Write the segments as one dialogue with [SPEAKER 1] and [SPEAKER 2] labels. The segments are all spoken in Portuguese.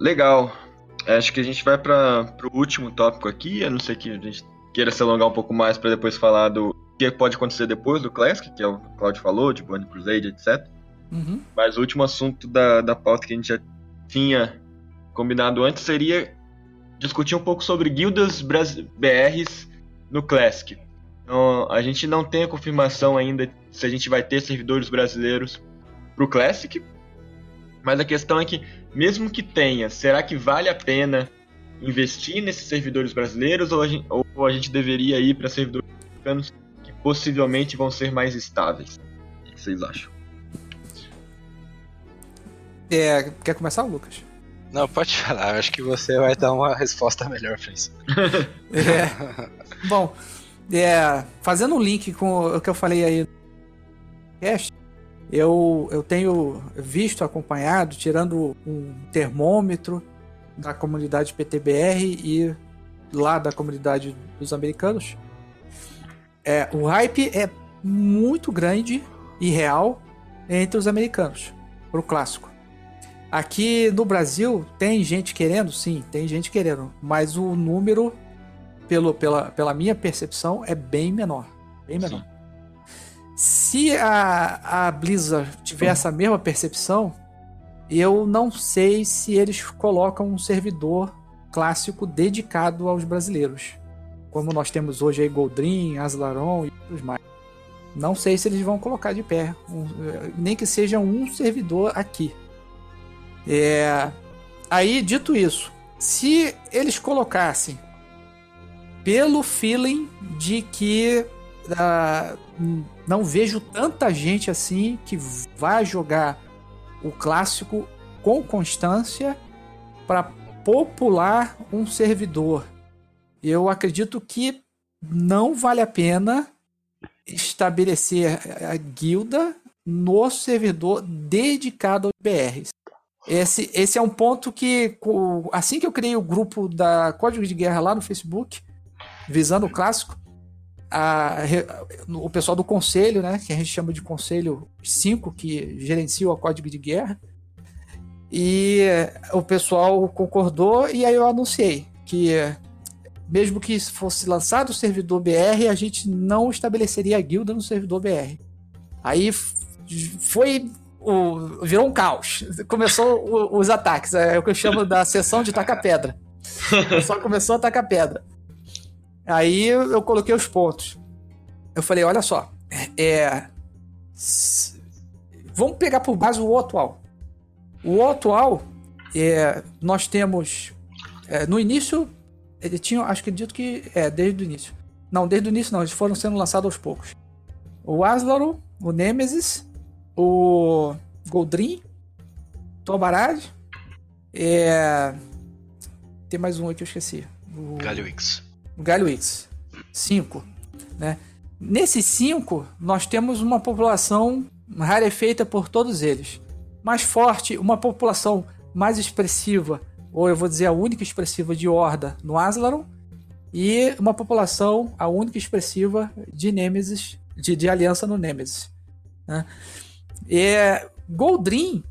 [SPEAKER 1] Legal. Acho que a gente vai para o último tópico aqui, a não ser que a gente queira se alongar um pouco mais para depois falar do que pode acontecer depois do Classic, que é o que o Claudio falou, de Burning Crusade, etc.
[SPEAKER 2] Uhum.
[SPEAKER 1] Mas o último assunto da, da pauta que a gente já tinha combinado antes seria discutir um pouco sobre guildas BRs no Classic. Então, a gente não tem a confirmação ainda se a gente vai ter servidores brasileiros para o Classic, mas a questão é que, mesmo que tenha, será que vale a pena investir nesses servidores brasileiros ou a gente, ou a gente deveria ir para servidores americanos que possivelmente vão ser mais estáveis? O que vocês acham?
[SPEAKER 2] É, quer começar, Lucas?
[SPEAKER 3] Não, pode falar. Acho que você vai dar uma resposta melhor para isso.
[SPEAKER 2] é. Bom, é, fazendo um link com o que eu falei aí no eu, eu tenho visto, acompanhado, tirando um termômetro da comunidade PTBR e lá da comunidade dos americanos. É, o hype é muito grande e real entre os americanos pro clássico. Aqui no Brasil tem gente querendo, sim, tem gente querendo, mas o número, pelo, pela, pela minha percepção, é bem menor. Bem menor. Sim. Se a, a Blizzard tiver essa mesma percepção, eu não sei se eles colocam um servidor clássico dedicado aos brasileiros. Como nós temos hoje aí Goldrin, Aslaron e outros mais. Não sei se eles vão colocar de pé, um, nem que seja um servidor aqui. É... Aí, dito isso, se eles colocassem pelo feeling de que uh, não vejo tanta gente assim que vai jogar o clássico com constância para popular um servidor. Eu acredito que não vale a pena estabelecer a guilda no servidor dedicado aos BRs. Esse, esse é um ponto que, assim que eu criei o grupo da Código de Guerra lá no Facebook, visando o clássico, a, o pessoal do conselho, né, que a gente chama de conselho 5, que gerencia o código de guerra, e o pessoal concordou e aí eu anunciei que mesmo que fosse lançado o servidor BR, a gente não estabeleceria a guilda no servidor BR. Aí foi o, virou um caos. Começou o, os ataques, é o que eu chamo da sessão de taca-pedra. O pessoal começou a tacar pedra. Aí eu coloquei os pontos. Eu falei, olha só, é, vamos pegar por base o atual. O atual, é, nós temos é, no início ele tinha, acho que dito que é desde o início. Não, desde o início não, eles foram sendo lançados aos poucos. O Aslaro, o Nemesis, o Goldrin, Tobarad, é... tem mais um aqui que eu esqueci.
[SPEAKER 3] O Galwix.
[SPEAKER 2] O Galwix. Cinco, né? Nesses cinco, nós temos uma população rarefeita por todos eles. Mais forte, uma população mais expressiva, ou eu vou dizer a única expressiva de Horda no Aslaron, e uma população, a única expressiva de Nemesis, de, de aliança no Nemesis. Né? É, Goldrin,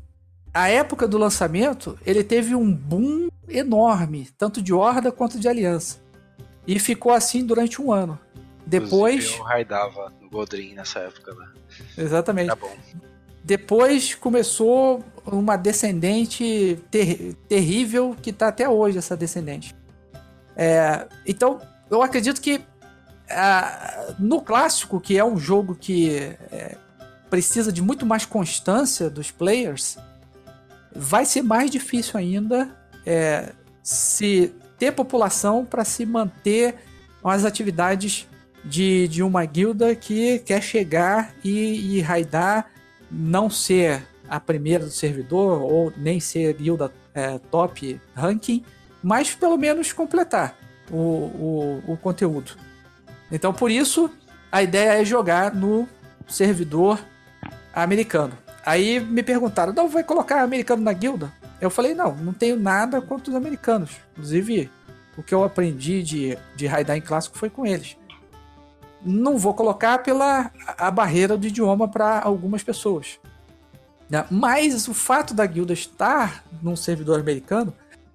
[SPEAKER 2] a época do lançamento, ele teve um boom enorme, tanto de Horda quanto de Aliança. E ficou assim durante um ano. Depois.
[SPEAKER 3] Inclusive, eu raidava no Goldrin nessa época, né?
[SPEAKER 2] Exatamente.
[SPEAKER 3] Tá bom.
[SPEAKER 2] Depois começou uma descendente ter terrível que tá até hoje, essa descendente. É, então, eu acredito que ah, no clássico, que é um jogo que é, precisa de muito mais constância dos players, vai ser mais difícil ainda é, se ter população para se manter as atividades de, de uma guilda que quer chegar e, e raidar, não ser a primeira do servidor ou nem ser guilda é, top ranking, mas pelo menos completar o, o, o conteúdo. Então por isso a ideia é jogar no servidor americano. Aí me perguntaram, não, vai colocar americano na guilda? Eu falei, não, não tenho nada contra os americanos. Inclusive, o que eu aprendi de, de raidar em clássico foi com eles. Não vou colocar pela a barreira do idioma para algumas pessoas. Né? Mas o fato da guilda estar num servidor americano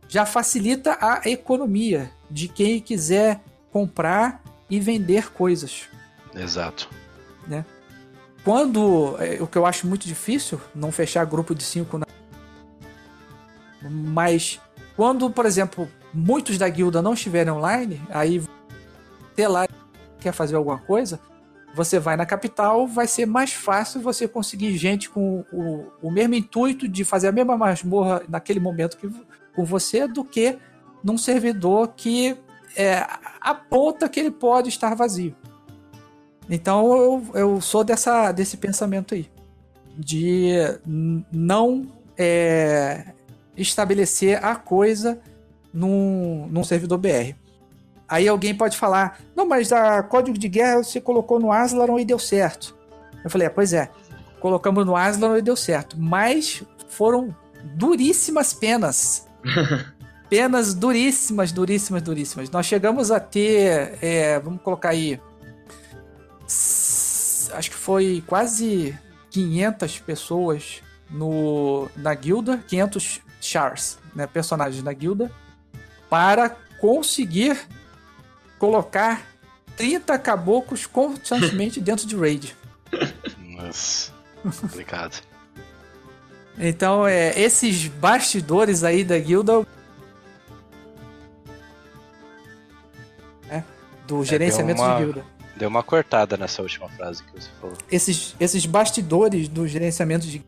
[SPEAKER 2] já facilita a economia de quem quiser comprar e vender coisas.
[SPEAKER 3] Exato.
[SPEAKER 2] Né? Quando, é, o que eu acho muito difícil, não fechar grupo de cinco, na... mas quando, por exemplo, muitos da guilda não estiverem online, aí ter lá quer fazer alguma coisa, você vai na capital, vai ser mais fácil você conseguir gente com o, o mesmo intuito de fazer a mesma masmorra naquele momento que com você do que num servidor que é, aponta que ele pode estar vazio. Então eu, eu sou dessa, desse pensamento aí. De não é, estabelecer a coisa num, num servidor BR. Aí alguém pode falar: não, mas a código de guerra você colocou no Aslaron e deu certo. Eu falei: é, pois é, colocamos no Aslaron e deu certo. Mas foram duríssimas penas. penas duríssimas, duríssimas, duríssimas. Nós chegamos a ter, é, vamos colocar aí, acho que foi quase 500 pessoas no, na guilda, 500 chars, né, personagens na guilda, para conseguir colocar 30 caboclos constantemente dentro de raid.
[SPEAKER 3] Nossa, complicado.
[SPEAKER 2] então, é, esses bastidores aí da guilda. É, do é, gerenciamento uma, de guilda.
[SPEAKER 3] Deu uma cortada nessa última frase que você falou.
[SPEAKER 2] Esses, esses bastidores do gerenciamento de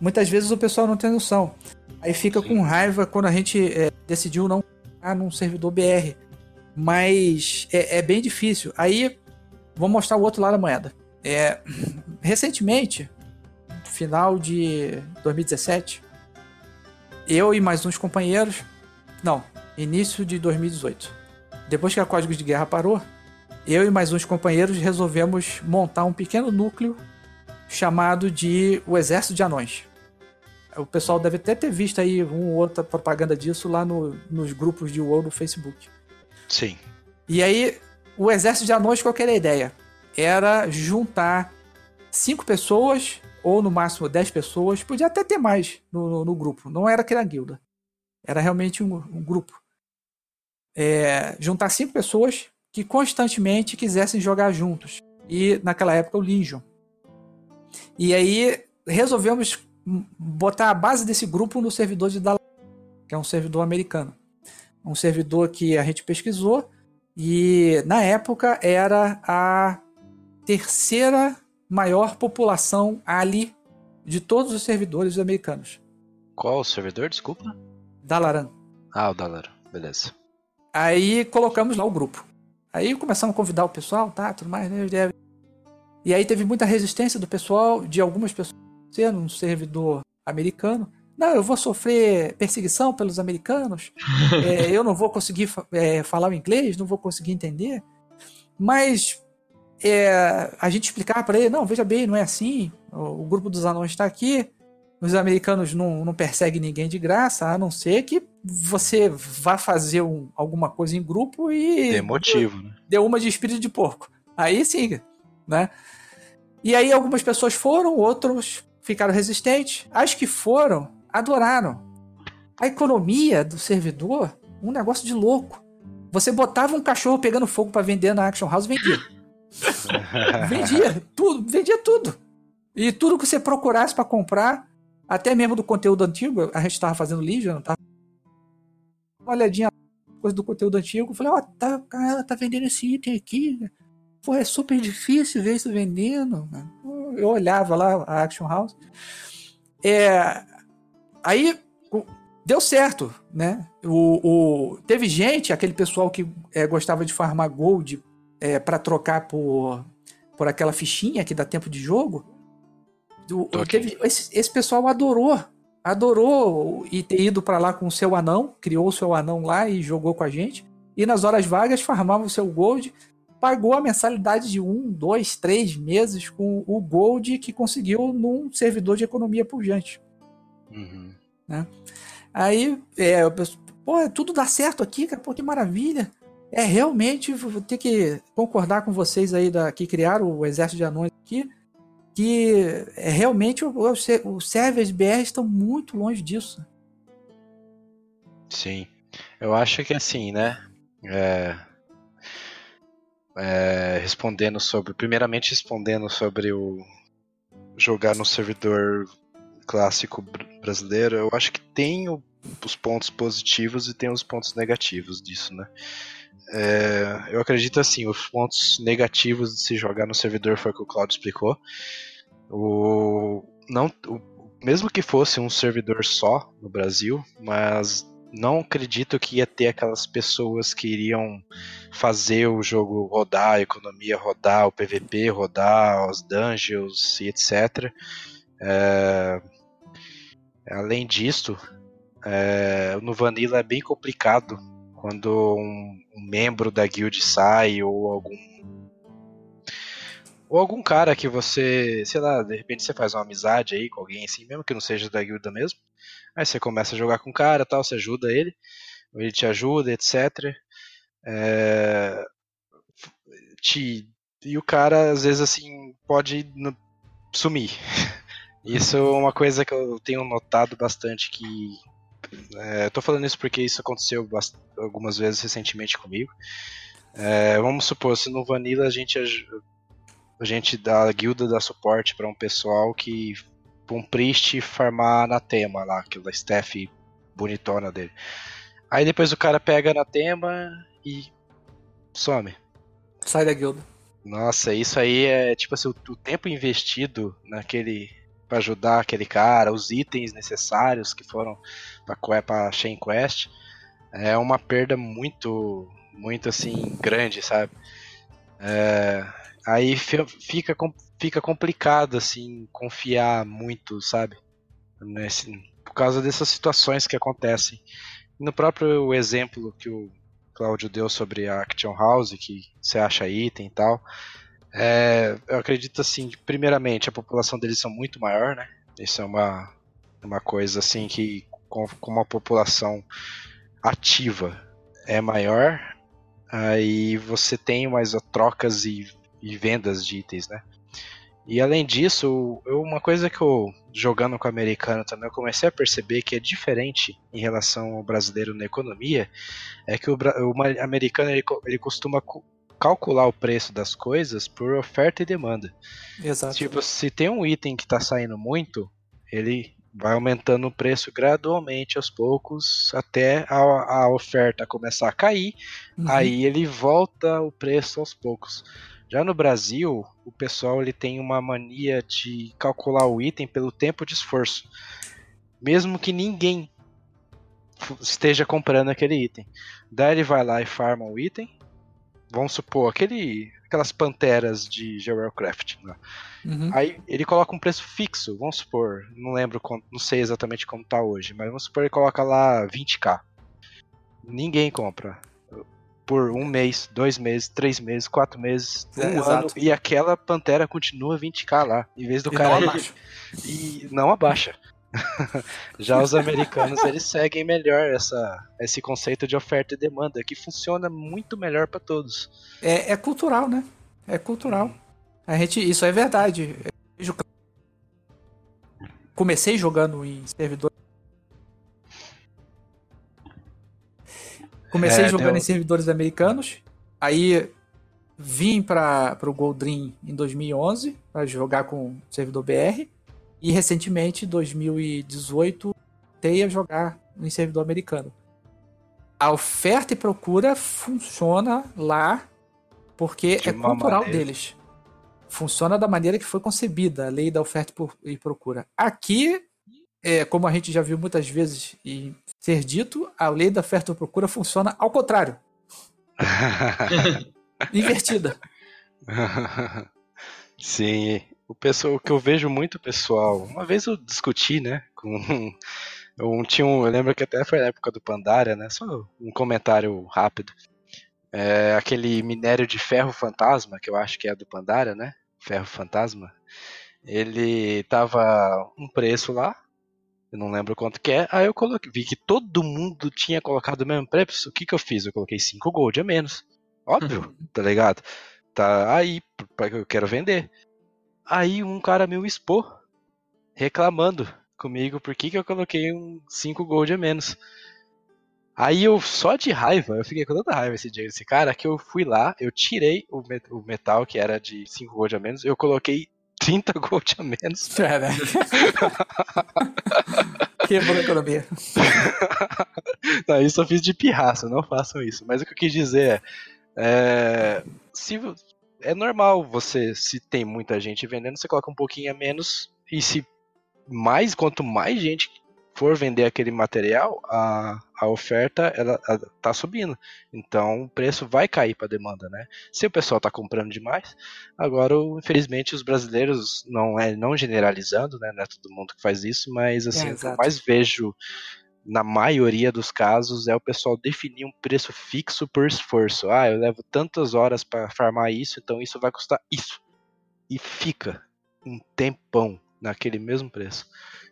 [SPEAKER 2] Muitas vezes o pessoal não tem noção. Aí fica Sim. com raiva quando a gente é, decidiu não ficar num servidor BR mas é, é, bem difícil. Aí, vou mostrar o outro lado da moeda. É, recentemente, final de 2017, eu e mais uns companheiros, não, início de 2018, depois que a Códigos de Guerra parou, eu e mais uns companheiros resolvemos montar um pequeno núcleo chamado de o Exército de Anões. O pessoal deve até ter visto aí uma ou outra propaganda disso lá no, nos grupos de WoW no Facebook.
[SPEAKER 3] Sim.
[SPEAKER 2] E aí, o exército de anões, qual era a ideia? Era juntar cinco pessoas, ou no máximo dez pessoas, podia até ter mais no, no, no grupo. Não era aquela guilda. Era realmente um, um grupo. É, juntar cinco pessoas que constantemente quisessem jogar juntos. E naquela época o Legion. E aí resolvemos botar a base desse grupo no servidor de Dallas, que é um servidor americano um servidor que a gente pesquisou e na época era a terceira maior população ali de todos os servidores americanos.
[SPEAKER 3] Qual o servidor, desculpa?
[SPEAKER 2] Dalaran.
[SPEAKER 3] Ah, o Dalaran, beleza.
[SPEAKER 2] Aí colocamos lá o grupo. Aí começamos a convidar o pessoal, tá, tudo mais, né? E aí teve muita resistência do pessoal, de algumas pessoas, sendo um servidor americano, não, eu vou sofrer perseguição pelos americanos, é, eu não vou conseguir é, falar o inglês, não vou conseguir entender. Mas é, a gente explicar para ele, não, veja bem, não é assim, o, o grupo dos anões está aqui, os americanos não, não perseguem ninguém de graça, a não ser que você vá fazer um, alguma coisa em grupo e...
[SPEAKER 3] Dê motivo, né?
[SPEAKER 2] Deu uma de espírito de porco. Aí sim, né? E aí algumas pessoas foram, outros ficaram resistentes. As que foram, adoraram. A economia do servidor, um negócio de louco. Você botava um cachorro pegando fogo para vender na Action House, vendia. vendia tudo, vendia tudo. E tudo que você procurasse para comprar, até mesmo do conteúdo antigo, a gente estava fazendo Legion? Uma olhadinha coisa do conteúdo antigo, falei, ó, oh, tá, ela tá vendendo esse item aqui. Pô, é super difícil ver isso vendendo. Eu olhava lá a Action House. É, Aí deu certo, né? O, o, teve gente, aquele pessoal que é, gostava de farmar gold é, para trocar por, por aquela fichinha que dá tempo de jogo. Do, teve, esse, esse pessoal adorou, adorou e ter ido para lá com o seu anão, criou o seu anão lá e jogou com a gente. E nas horas vagas farmava o seu gold, pagou a mensalidade de um, dois, três meses com o gold que conseguiu num servidor de economia pujante. Uhum. Né? Aí, é, eu penso, pô, tudo dá certo aqui, cara, pô, que maravilha. É, realmente, vou ter que concordar com vocês aí da, que criaram o Exército de Anões aqui, que é, realmente os servers BR estão muito longe disso.
[SPEAKER 3] Sim. Eu acho que assim, né? É, é, respondendo sobre. Primeiramente respondendo sobre o jogar no servidor clássico brasileiro, eu acho que tem o, os pontos positivos e tem os pontos negativos disso, né? É, eu acredito assim, os pontos negativos de se jogar no servidor foi o que o Claudio explicou. O, não, o, mesmo que fosse um servidor só no Brasil, mas não acredito que ia ter aquelas pessoas que iriam fazer o jogo rodar, a economia rodar, o PVP rodar, os dungeons e etc. É... Além disso, é... no Vanilla é bem complicado quando um, um membro da guild sai ou algum ou algum cara que você, sei lá, de repente você faz uma amizade aí com alguém assim, mesmo que não seja da guilda mesmo. Aí você começa a jogar com o cara tal, você ajuda ele, ele te ajuda, etc. É, te, e o cara, às vezes, assim, pode sumir. Isso é uma coisa que eu tenho notado bastante que. É, tô falando isso porque isso aconteceu algumas vezes recentemente comigo. É, vamos supor, se no Vanilla a gente a gente da guilda dá suporte para um pessoal que um priest farmar na tema lá, aquela staff bonitona dele. Aí depois o cara pega na tema e some.
[SPEAKER 2] Sai da guilda.
[SPEAKER 3] Nossa, isso aí é tipo assim, o, o tempo investido naquele para ajudar aquele cara, os itens necessários que foram para para Chain Quest, é uma perda muito muito assim grande, sabe? É, aí fica, fica complicado, assim, confiar muito, sabe? Nesse, por causa dessas situações que acontecem. No próprio exemplo que o Cláudio deu sobre a Action House, que você acha item e tal, é, eu acredito assim, primeiramente, a população deles são muito maior, né? Isso é uma, uma coisa assim que com, com uma população ativa é maior, aí você tem mais trocas e e vendas de itens, né? E além disso, eu, uma coisa que eu, jogando com o americano também, eu comecei a perceber que é diferente em relação ao brasileiro na economia, é que o, o americano ele, ele costuma calcular o preço das coisas por oferta e demanda.
[SPEAKER 2] Exato.
[SPEAKER 3] Tipo, se tem um item que está saindo muito, ele vai aumentando o preço gradualmente aos poucos até a, a oferta começar a cair, uhum. aí ele volta o preço aos poucos. Já no Brasil, o pessoal ele tem uma mania de calcular o item pelo tempo de esforço. Mesmo que ninguém esteja comprando aquele item. Daí ele vai lá e farma o item. Vamos supor, aquele, aquelas panteras de Warcraft. Né? Uhum. Aí ele coloca um preço fixo, vamos supor, não lembro, não sei exatamente como tá hoje, mas vamos supor ele coloca lá 20k. Ninguém compra por um mês, dois meses, três meses, quatro meses, é, um ano, e aquela pantera continua 20k lá, em vez do
[SPEAKER 2] e
[SPEAKER 3] cara.
[SPEAKER 2] Não abaixa.
[SPEAKER 3] E não abaixa. Já os americanos eles seguem melhor essa, esse conceito de oferta e demanda, que funciona muito melhor para todos.
[SPEAKER 2] É, é, cultural, né? É cultural. A gente, isso é verdade. Comecei jogando em servidor Comecei é, jogando em servidores americanos, aí vim para o Goldream em 2011 para jogar com o servidor BR e recentemente, em 2018, tentei a jogar em servidor americano. A oferta e procura funciona lá porque De é cultural maneira. deles. Funciona da maneira que foi concebida a lei da oferta e procura. Aqui, é, como a gente já viu muitas vezes em ser dito, a lei da oferta e procura funciona ao contrário. Invertida.
[SPEAKER 3] Sim, o pessoal o que eu vejo muito pessoal. Uma vez eu discuti, né, com um, tinha um, eu lembro que até foi na época do Pandaria, né? Só um comentário rápido. É, aquele minério de ferro fantasma, que eu acho que é do Pandaria, né? Ferro fantasma. Ele tava um preço lá, eu não lembro quanto que é. Aí eu coloquei, vi que todo mundo tinha colocado o mesmo preço. O que que eu fiz? Eu coloquei 5 gold a menos. Óbvio, tá ligado? Tá aí, eu quero vender. Aí um cara meu expor, reclamando comigo por que, que eu coloquei um 5 gold a menos. Aí eu, só de raiva, eu fiquei com tanta raiva esse dia desse cara, que eu fui lá, eu tirei o metal, que era de 5 gold a menos, eu coloquei 30 gold a menos.
[SPEAKER 2] Caraca. Quebrou a economia.
[SPEAKER 3] não, isso eu fiz de pirraça, não façam isso. Mas o que eu quis dizer é. é se, é normal você, se tem muita gente vendendo, você coloca um pouquinho a menos. E se mais, quanto mais gente for vender aquele material, a, a oferta ela, ela tá subindo. Então o preço vai cair para a demanda, né? Se o pessoal está comprando demais, agora infelizmente os brasileiros não é não generalizando, né? Não é todo mundo que faz isso, mas assim, é, o que eu mais vejo na maioria dos casos é o pessoal definir um preço fixo por esforço. Ah, eu levo tantas horas para farmar isso, então isso vai custar isso. E fica um tempão naquele mesmo preço.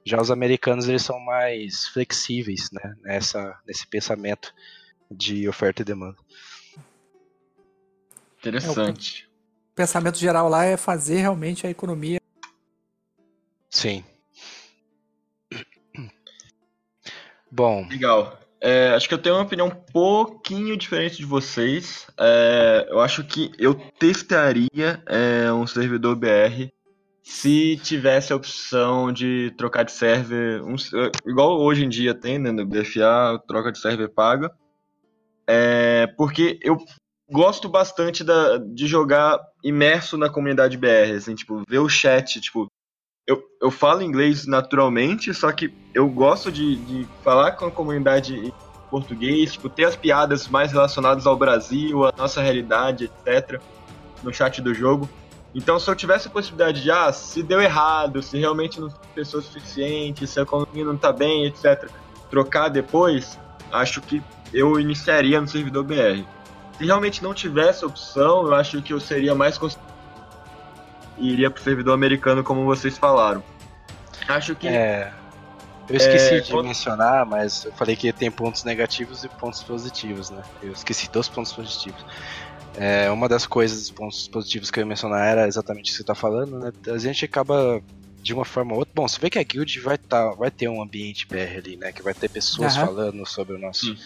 [SPEAKER 3] Já os americanos eles são mais flexíveis, né, nessa nesse pensamento de oferta e demanda.
[SPEAKER 1] Interessante. É,
[SPEAKER 2] o pensamento geral lá é fazer realmente a economia.
[SPEAKER 3] Sim. Bom.
[SPEAKER 1] Legal. É, acho que eu tenho uma opinião um pouquinho diferente de vocês. É, eu acho que eu testaria é, um servidor BR se tivesse a opção de trocar de server, um, igual hoje em dia tem, né, no BFA, troca de server paga, é, porque eu gosto bastante da, de jogar imerso na comunidade BR, assim, tipo, ver o chat, tipo, eu, eu falo inglês naturalmente, só que eu gosto de, de falar com a comunidade em português, tipo, ter as piadas mais relacionadas ao Brasil, à nossa realidade, etc., no chat do jogo. Então, se eu tivesse a possibilidade de, ah, se deu errado, se realmente não tem pessoa suficiente, se a economia não tá bem, etc., trocar depois, acho que eu iniciaria no servidor BR. Se realmente não tivesse opção, eu acho que eu seria mais e iria pro servidor americano, como vocês falaram. Acho que.
[SPEAKER 3] É. Eu esqueci é, de quando... mencionar, mas eu falei que tem pontos negativos e pontos positivos, né? Eu esqueci dos pontos positivos. É, uma das coisas, pontos positivos que eu ia mencionar era exatamente isso que você está falando, né? A gente acaba de uma forma ou outra. Bom, você vê que a guild vai, tá, vai ter um ambiente BR ali, né? Que vai ter pessoas uhum. falando sobre o nosso.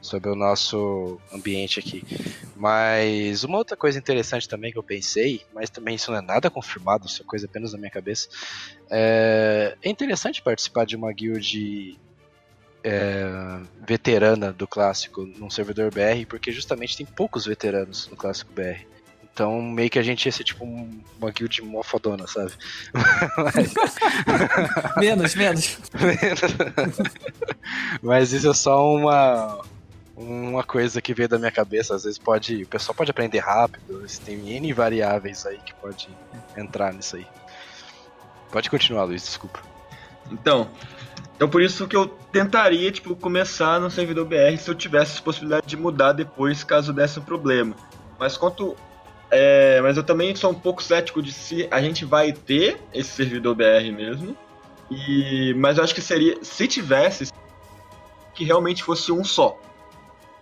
[SPEAKER 3] Sobre o nosso ambiente aqui. Mas uma outra coisa interessante também que eu pensei, mas também isso não é nada confirmado, isso é coisa apenas na minha cabeça. É, é interessante participar de uma guild é, veterana do clássico num servidor BR, porque justamente tem poucos veteranos no clássico BR. Então, meio que a gente ia ser tipo uma guild mó fodona, sabe?
[SPEAKER 2] menos, menos.
[SPEAKER 3] Mas isso é só uma, uma coisa que veio da minha cabeça. Às vezes pode. O pessoal pode aprender rápido. Tem N variáveis aí que pode entrar nisso aí. Pode continuar, Luiz, desculpa.
[SPEAKER 1] Então, então por isso que eu tentaria, tipo, começar no servidor BR se eu tivesse possibilidade de mudar depois caso desse um problema. Mas quanto. É, mas eu também sou um pouco cético de se a gente vai ter esse servidor BR mesmo. E, mas eu acho que seria. Se tivesse, que realmente fosse um só.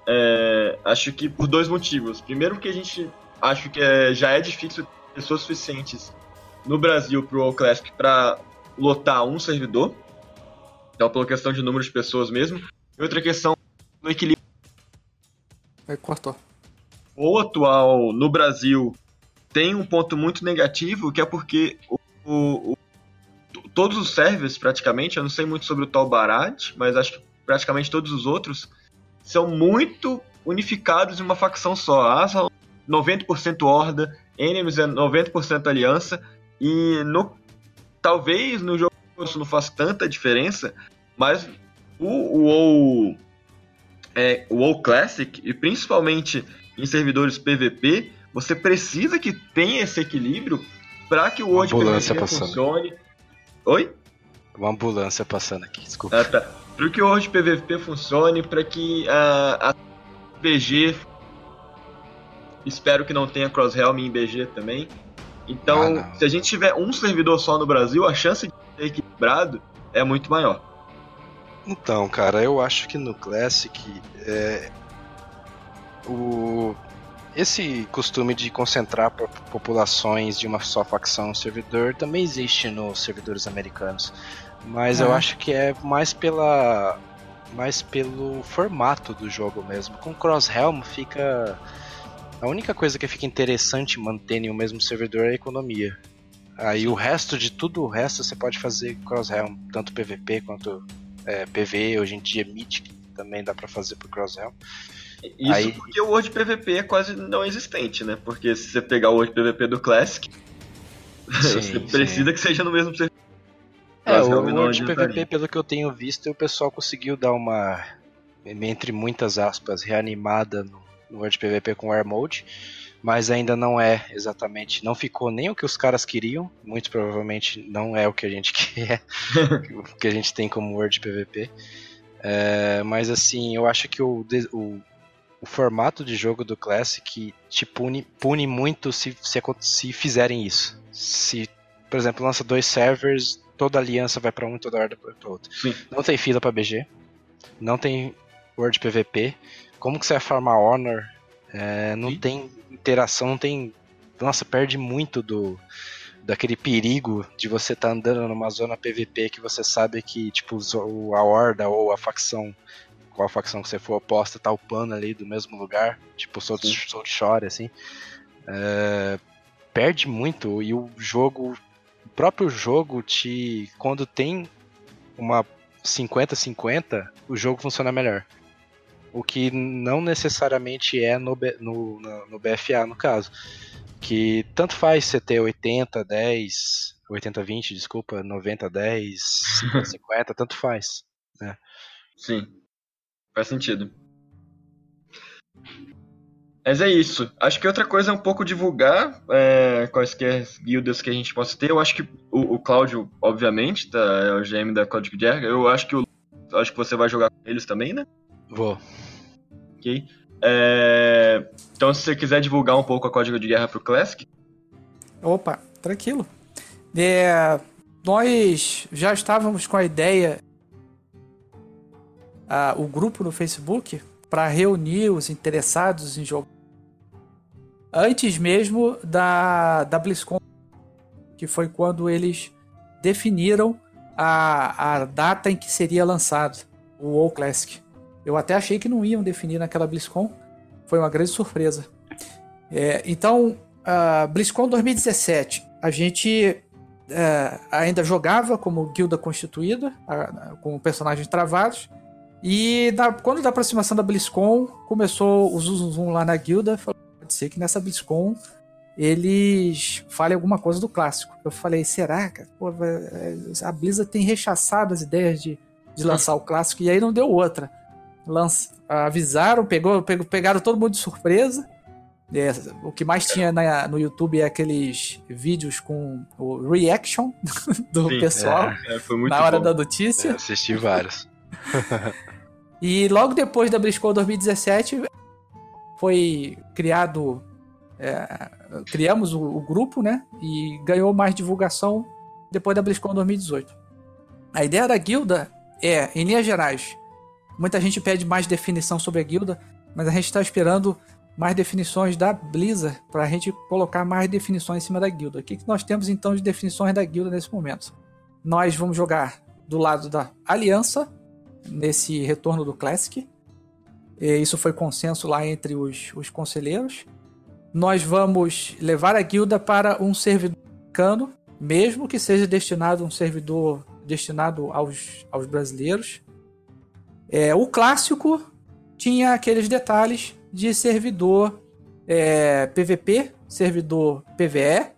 [SPEAKER 1] É, acho que por dois motivos. Primeiro que a gente acho que é, já é difícil ter pessoas suficientes no Brasil pro All Classic para lotar um servidor. Então, pela questão de número de pessoas mesmo. E outra questão do equilíbrio.
[SPEAKER 2] É, cortou.
[SPEAKER 1] O atual no Brasil tem um ponto muito negativo, que é porque o, o, o todos os servers, praticamente, eu não sei muito sobre o tal Barat, mas acho que praticamente todos os outros, são muito unificados em uma facção só. Asa 90% Horda, Enemies é 90% Aliança, e no, talvez no jogo isso não faz tanta diferença, mas o, o WoW, é, o WoW Classic, e principalmente em servidores PVP, você precisa que tenha esse equilíbrio para que o WoW
[SPEAKER 3] PVP passando. funcione.
[SPEAKER 1] Oi?
[SPEAKER 3] Uma ambulância passando aqui, desculpa.
[SPEAKER 1] Ah, tá. Para que o WoW PVP funcione, para que a, a BG espero que não tenha Crosshelm em BG também. Então, ah, se a gente tiver um servidor só no Brasil, a chance de equilibrado é muito maior.
[SPEAKER 3] Então, cara, eu acho que no Classic é, o, esse costume de concentrar populações de uma só facção no servidor também existe nos servidores americanos. Mas eu acho que é mais pela mais pelo formato do jogo mesmo. Com Cross Helm fica. A única coisa que fica interessante mantendo em o mesmo servidor é a economia. Aí o resto de tudo, o resto você pode fazer Cross Helm, tanto PVP quanto é, PV, hoje em dia Mythic também dá para fazer por Cross Helm.
[SPEAKER 1] Isso Aí... porque o World PVP é quase não existente, né? Porque se você pegar o World PVP do Classic, sim, você precisa sim. que seja no mesmo servidor.
[SPEAKER 3] É, o World PVP, pelo que eu tenho visto, o pessoal conseguiu dar uma, entre muitas aspas, reanimada no, no World PVP com Air Mode, mas ainda não é exatamente, não ficou nem o que os caras queriam, muito provavelmente não é o que a gente quer, o que a gente tem como World PVP. É, mas assim, eu acho que o, o, o formato de jogo do Classic te pune, pune muito se, se, se fizerem isso. Se, por exemplo, lança dois servers, toda aliança vai para um e toda horda para outro. Sim. Não tem fila para BG, não tem World PVP. Como que você vai farmar Honor? É, não Sim. tem interação, não tem. Nossa, perde muito do daquele perigo de você estar tá andando numa zona PVP que você sabe que tipo a horda ou a facção qual facção que você for oposta, tá upando ali do mesmo lugar, tipo Soul, Shore, assim. É, perde muito e o jogo, o próprio jogo te, quando tem uma 50-50, o jogo funciona melhor. O que não necessariamente é no, no, no, BFA, no caso. Que tanto faz você ter 80, 10, 80, 20, desculpa, 90, 10, 50, 50, tanto faz. Né?
[SPEAKER 1] Sim. Faz sentido. Mas é isso. Acho que outra coisa é um pouco divulgar é, quaisquer guildas que a gente possa ter. Eu acho que o, o Cláudio, obviamente, tá, é o GM da Código de Guerra. Eu acho que o, acho que você vai jogar com eles também, né?
[SPEAKER 3] Vou.
[SPEAKER 1] Ok. É, então, se você quiser divulgar um pouco a Código de Guerra pro Classic.
[SPEAKER 2] Opa, tranquilo. É, nós já estávamos com a ideia o grupo no Facebook para reunir os interessados em jogo. Antes mesmo da, da BlizzCon, que foi quando eles definiram a, a data em que seria lançado o WoW Classic. Eu até achei que não iam definir naquela BlizzCon, foi uma grande surpresa. É, então, BlizzCon 2017, a gente é, ainda jogava como guilda constituída, com personagens travados, e da, quando da aproximação da BlizzCon, começou o Zoom lá na guilda, falou, pode ser que nessa BlizzCon eles falem alguma coisa do clássico. Eu falei, será? Pô, é, a Blizzard tem rechaçado as ideias de, de lançar o clássico, e aí não deu outra. Lança, avisaram, pegou, pegou, pegaram todo mundo de surpresa. É, o que mais tinha na, no YouTube é aqueles vídeos com o reaction do Sim, pessoal é, é, na hora bom. da notícia. É,
[SPEAKER 3] assisti vários.
[SPEAKER 2] E logo depois da BlizzCon 2017 foi criado, é, criamos o, o, grupo, né? E ganhou mais divulgação depois da BlizzCon 2018. A ideia da guilda é, em linhas gerais, muita gente pede mais definição sobre a guilda, mas a gente está esperando mais definições da Blizzard para a gente colocar mais definições em cima da guilda. O que, que nós temos então de definições da guilda nesse momento? Nós vamos jogar do lado da Aliança, nesse retorno do Classic. E isso foi consenso lá entre os, os conselheiros. Nós vamos levar a guilda para um servidor americano, mesmo que seja destinado um servidor destinado aos, aos brasileiros. É, o clássico tinha aqueles detalhes de servidor é, PVP, servidor PVE,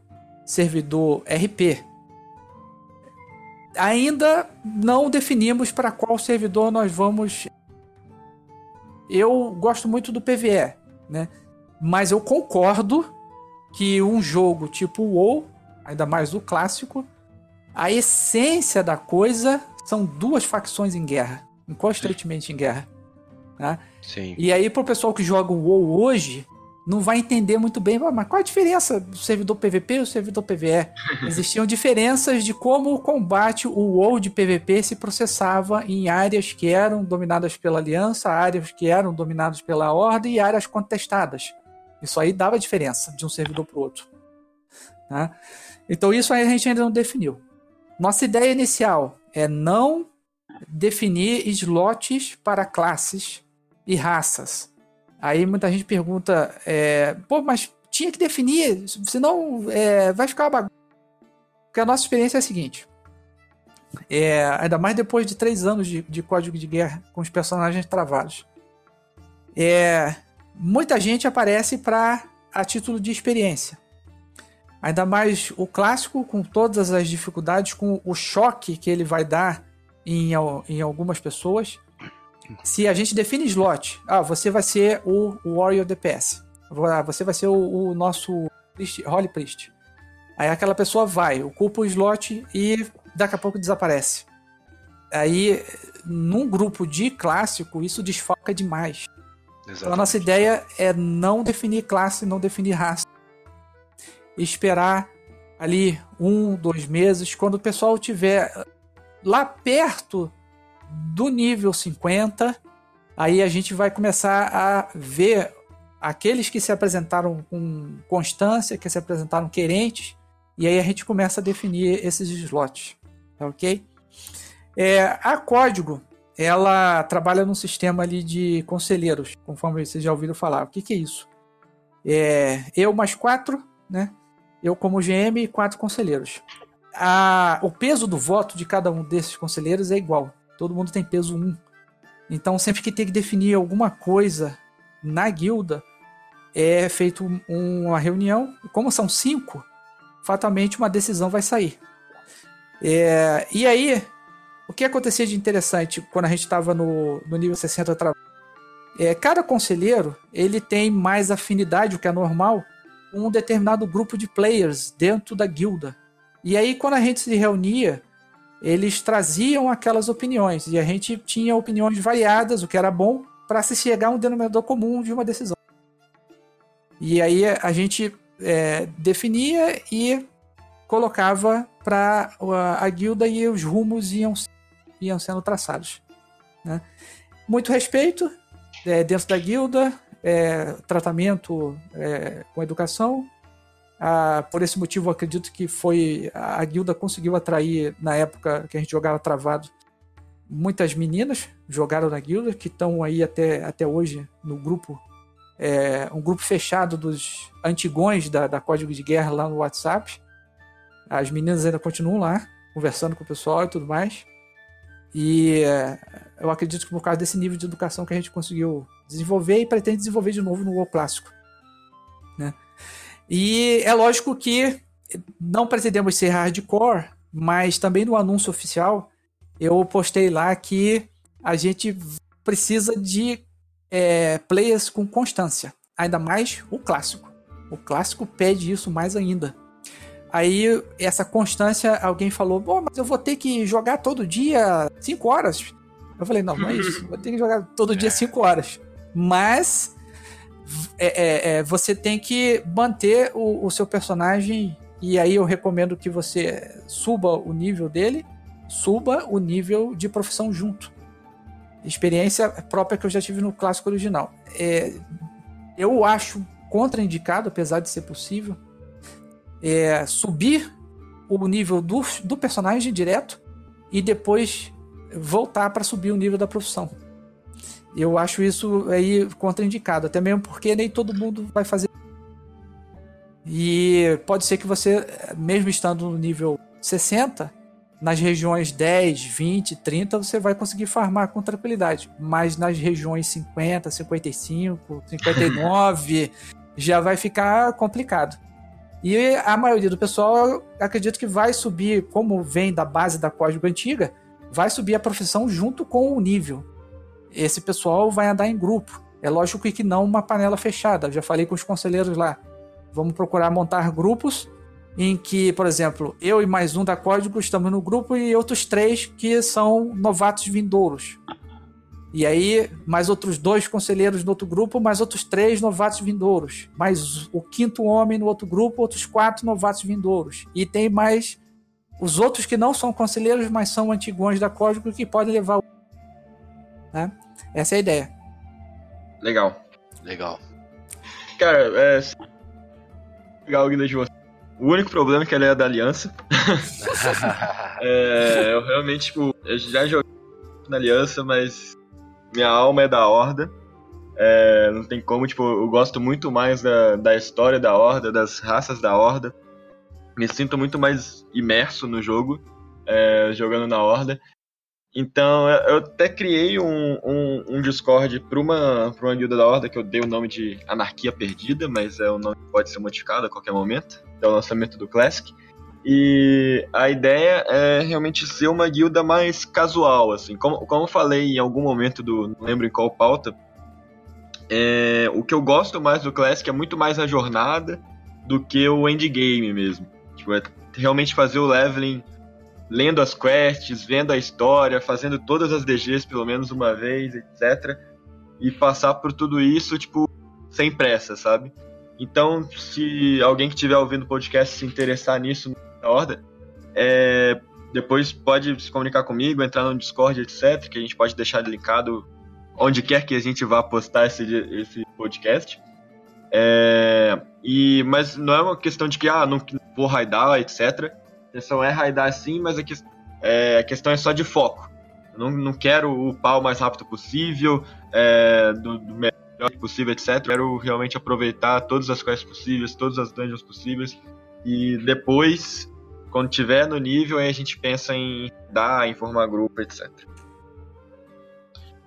[SPEAKER 2] servidor RP. Ainda não definimos para qual servidor nós vamos. Eu gosto muito do PVE, né? Mas eu concordo que um jogo tipo WoW, ainda mais o clássico, a essência da coisa são duas facções em guerra, constantemente em guerra. Né?
[SPEAKER 3] Sim.
[SPEAKER 2] E aí, pro pessoal que joga o WoW hoje, não vai entender muito bem, mas qual a diferença do servidor PVP e o servidor PVE? Existiam diferenças de como o combate, o WoW de PVP se processava em áreas que eram dominadas pela Aliança, áreas que eram dominadas pela Ordem e áreas contestadas. Isso aí dava diferença de um servidor para o outro. Tá? Então isso aí a gente ainda não definiu. Nossa ideia inicial é não definir slots para classes e raças. Aí muita gente pergunta, é, pô, mas tinha que definir, senão é, vai ficar uma bagunça. Porque a nossa experiência é a seguinte: é, ainda mais depois de três anos de, de código de guerra com os personagens travados. É, muita gente aparece para a título de experiência. Ainda mais o clássico, com todas as dificuldades, com o choque que ele vai dar em, em algumas pessoas. Se a gente define slot, ah, você vai ser o, o Warrior DPS. Ah, você vai ser o, o nosso priest, Holy Priest. Aí aquela pessoa vai, ocupa o slot e daqui a pouco desaparece. Aí, num grupo de clássico, isso desfoca demais. Exatamente. Então, a nossa ideia é não definir classe, não definir raça esperar ali um, dois meses, quando o pessoal tiver lá perto do nível 50, aí a gente vai começar a ver aqueles que se apresentaram com constância, que se apresentaram querentes, e aí a gente começa a definir esses slots, tá ok? É, a Código, ela trabalha num sistema ali de conselheiros, conforme vocês já ouviram falar. O que, que é isso? É, eu mais quatro, né? eu como GM e quatro conselheiros. A, o peso do voto de cada um desses conselheiros é igual. Todo mundo tem peso 1. Então, sempre que tem que definir alguma coisa na guilda, é feito uma reunião. Como são cinco, fatalmente uma decisão vai sair. É, e aí, o que acontecia de interessante quando a gente estava no, no nível 60 é, cada conselheiro ele tem mais afinidade, o que é normal, um determinado grupo de players dentro da guilda. E aí, quando a gente se reunia, eles traziam aquelas opiniões e a gente tinha opiniões variadas, o que era bom, para se chegar a um denominador comum de uma decisão. E aí a gente é, definia e colocava para a, a, guilda e os rumos iam, iam sendo traçados. Né? Muito respeito é, dentro da guilda, é, tratamento é, com educação. Ah, por esse motivo, acredito que foi a guilda conseguiu atrair na época que a gente jogava travado muitas meninas jogaram na guilda que estão aí até, até hoje no grupo é, um grupo fechado dos antigões da, da Código de Guerra lá no WhatsApp. As meninas ainda continuam lá conversando com o pessoal e tudo mais. E é, eu acredito que por causa desse nível de educação que a gente conseguiu desenvolver e pretende desenvolver de novo no WoW clássico. Né? E é lógico que não pretendemos ser hardcore, mas também no anúncio oficial eu postei lá que a gente precisa de é, players com constância, ainda mais o clássico. O clássico pede isso mais ainda. Aí, essa constância, alguém falou: Bom, mas eu vou ter que jogar todo dia 5 horas. Eu falei: Não, não é isso. Vou ter que jogar todo dia 5 horas. Mas é, é, é, você tem que manter o, o, seu personagem. E aí eu recomendo que você suba o nível dele, suba o nível de profissão junto. Experiência própria que eu já tive no clássico original. É, eu acho contraindicado, apesar de ser possível, é, subir o nível do, do personagem direto e depois voltar para subir o nível da profissão. Eu acho isso aí contraindicado, até mesmo porque nem todo mundo vai fazer. E pode ser que você, mesmo estando no nível 60, nas regiões 10, 20, 30, você vai conseguir farmar com tranquilidade. Mas nas regiões 50, 55, 59, já vai ficar complicado. E a maioria do pessoal, acredito que vai subir, como vem da base da código antiga, vai subir a profissão junto com o nível esse pessoal vai andar em grupo. É lógico que não uma panela fechada. já falei com os conselheiros lá. Vamos procurar montar grupos em que, por exemplo, eu e mais um da Código estamos no grupo e outros três que são novatos vindouros. E aí, mais outros dois conselheiros no outro grupo, mais outros três novatos vindouros. Mais o quinto homem no outro grupo, outros quatro novatos vindouros. E tem mais os outros que não são conselheiros, mas são antigões da Código que podem levar. Né? Essa é a ideia.
[SPEAKER 1] Legal.
[SPEAKER 3] Legal.
[SPEAKER 1] Cara, é. Legal, Guilherme de você. O único problema é que ela é da aliança. é, eu realmente, tipo, eu já joguei na aliança, mas minha alma é da Horda. É, não tem como, tipo, eu gosto muito mais da, da história da Horda, das raças da Horda. Me sinto muito mais imerso no jogo, é, jogando na Horda. Então, eu até criei um, um, um Discord para uma, pra uma guilda da Horda que eu dei o nome de Anarquia Perdida, mas é um nome que pode ser modificado a qualquer momento, é o lançamento do Classic. E a ideia é realmente ser uma guilda mais casual, assim. Como, como eu falei em algum momento do. Não lembro em qual pauta. É, o que eu gosto mais do Classic é muito mais a jornada do que o endgame mesmo. Tipo, é realmente fazer o leveling lendo as quests, vendo a história, fazendo todas as DGs pelo menos uma vez, etc. E passar por tudo isso, tipo, sem pressa, sabe? Então, se alguém que estiver ouvindo o podcast se interessar nisso na ordem, é, depois pode se comunicar comigo, entrar no Discord, etc., que a gente pode deixar linkado onde quer que a gente vá postar esse, esse podcast. É, e, mas não é uma questão de que, ah, não vou raidar, etc intenção é raidar sim, mas a, que, é, a questão é só de foco. Eu não, não quero upar o mais rápido possível, é, do, do, melhor possível, etc. quero realmente aproveitar todas as quests possíveis, todas as dungeons possíveis. E depois, quando tiver no nível, aí a gente pensa em dar, em formar grupo, etc.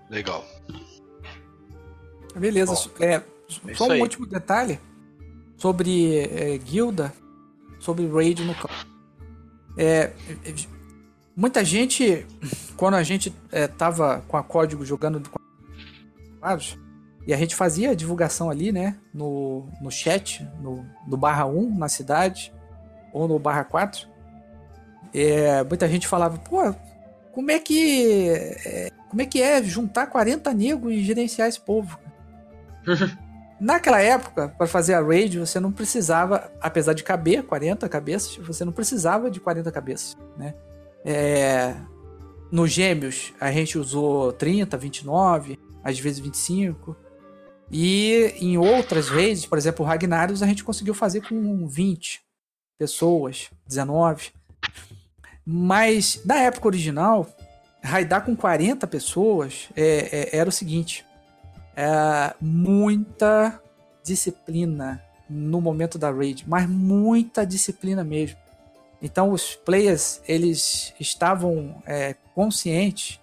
[SPEAKER 3] Legal.
[SPEAKER 2] Beleza. Bom, é, só um aí. último detalhe sobre é, guilda, sobre raid no campo. É, muita gente, quando a gente é, tava com a código jogando com e a gente fazia a divulgação ali, né, no, no chat, no, no barra 1 na cidade, ou no barra 4, é, muita gente falava, pô, como é que é, como é que é juntar 40 negros e gerenciar esse povo? Naquela época, para fazer a raid, você não precisava, apesar de caber 40 cabeças, você não precisava de 40 cabeças, né? É, no Gêmeos, a gente usou 30, 29, às vezes 25. E em outras raids, por exemplo, o Ragnarius, a gente conseguiu fazer com 20 pessoas, 19. Mas na época original, raidar com 40 pessoas é, é, era o seguinte: é, muita disciplina no momento da raid, mas muita disciplina mesmo. Então os players eles estavam é, conscientes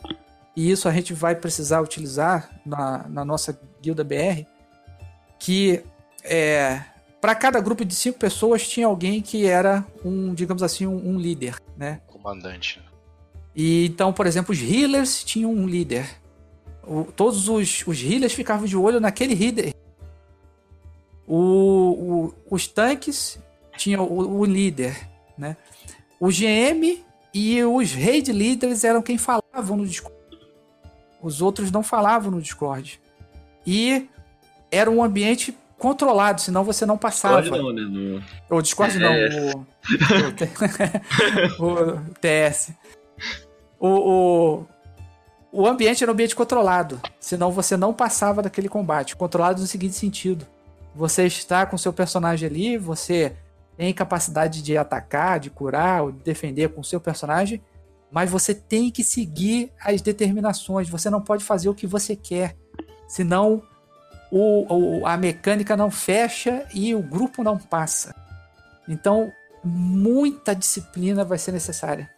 [SPEAKER 2] e isso a gente vai precisar utilizar na, na nossa guilda BR que é, para cada grupo de cinco pessoas tinha alguém que era um digamos assim um, um líder, né?
[SPEAKER 3] Comandante.
[SPEAKER 2] E então por exemplo os healers tinham um líder o, todos os, os healers ficavam de olho naquele healer. O, o, os tanques tinham o, o, líder, né? O GM e os raid leaders eram quem falavam no Discord. Os outros não falavam no Discord. E era um ambiente controlado, senão você não passava. Discord não, né? No... O Discord não, o, o, o TS. O, o, o ambiente era um ambiente controlado, senão você não passava daquele combate. Controlado no seguinte sentido: você está com seu personagem ali, você tem capacidade de atacar, de curar, ou de defender com seu personagem, mas você tem que seguir as determinações. Você não pode fazer o que você quer, senão o, o, a mecânica não fecha e o grupo não passa. Então, muita disciplina vai ser necessária.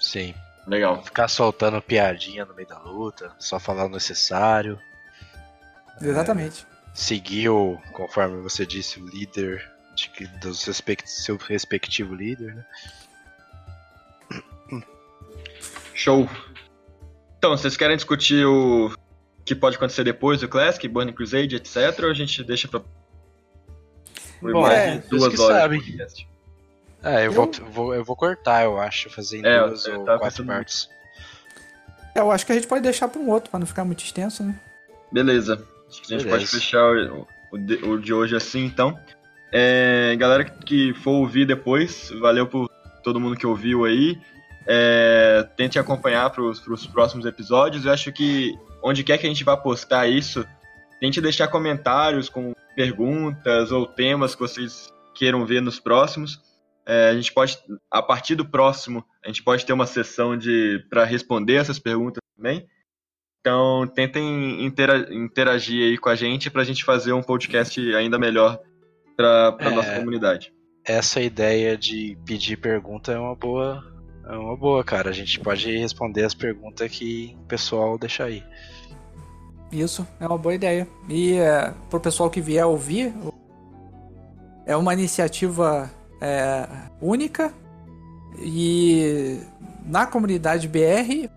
[SPEAKER 3] Sim.
[SPEAKER 1] Legal.
[SPEAKER 3] Ficar soltando piadinha no meio da luta, só falar o necessário.
[SPEAKER 2] Exatamente. É,
[SPEAKER 3] seguir o, conforme você disse, o líder de, do respect, seu respectivo líder, né?
[SPEAKER 1] Show. Então, vocês querem discutir o que pode acontecer depois do Classic, Burning Crusade, etc. Ou a gente deixa pra.
[SPEAKER 3] Bom, é, duas horas. Sabem. É, eu, eu... Vou, vou, eu vou cortar, eu acho, fazer em é, duas ou quatro partes.
[SPEAKER 2] É, eu acho que a gente pode deixar para um outro, para não ficar muito extenso, né?
[SPEAKER 1] Beleza. Acho que a gente Beleza. pode fechar o, o, de, o, de, hoje assim, então. É, galera que for ouvir depois, valeu por todo mundo que ouviu aí. É, tente acompanhar para os próximos episódios. Eu acho que onde quer que a gente vá postar isso, tente deixar comentários com perguntas ou temas que vocês queiram ver nos próximos É, a gente pode, a partir do próximo, a gente pode ter uma sessão de para responder essas perguntas também. Então, tentem interagir aí com a gente para a gente fazer um podcast ainda melhor para a é, nossa comunidade.
[SPEAKER 3] Essa ideia de pedir pergunta é uma boa, é uma boa, cara. A gente pode responder as perguntas que o pessoal deixa aí.
[SPEAKER 2] Isso, é uma boa ideia. E é, pro pessoal que vier ouvir, é uma iniciativa é, única e na comunidade BR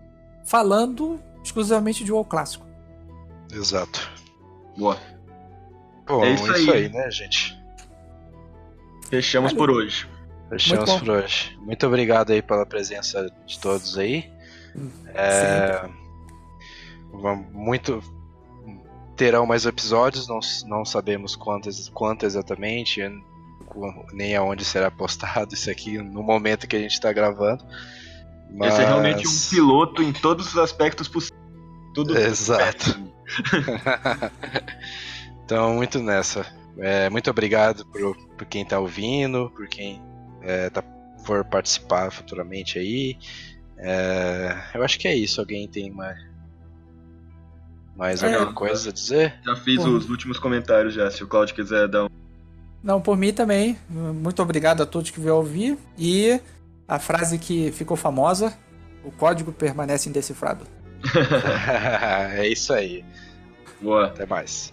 [SPEAKER 2] falando exclusivamente de WoW clássico.
[SPEAKER 3] Exato.
[SPEAKER 1] Boa.
[SPEAKER 3] Bom, é isso, aí. aí, né, gente?
[SPEAKER 1] Fechamos Valeu. por hoje.
[SPEAKER 3] Fechamos por hoje. Muito obrigado aí pela presença de todos aí. Hum, é... Muito terão mais episódios, não, não sabemos quantos, quanto exatamente, nem aonde será postado isso aqui no momento que a gente está gravando.
[SPEAKER 1] Mas... Esse é realmente um piloto em todos os aspectos possíveis. Tudo
[SPEAKER 3] Exato. então, muito nessa. É, muito obrigado por, por quem está ouvindo, por quem é, tá, for participar futuramente aí. É, eu acho que é isso. Alguém tem mais, mais é, alguma coisa a dizer?
[SPEAKER 1] Já fiz os últimos comentários já, se o Claudio quiser dar um.
[SPEAKER 2] Não, por mim também. Muito obrigado a todos que vieram ouvir. E a frase que ficou famosa: o código permanece indecifrado.
[SPEAKER 3] é isso aí.
[SPEAKER 1] Boa.
[SPEAKER 3] Até mais.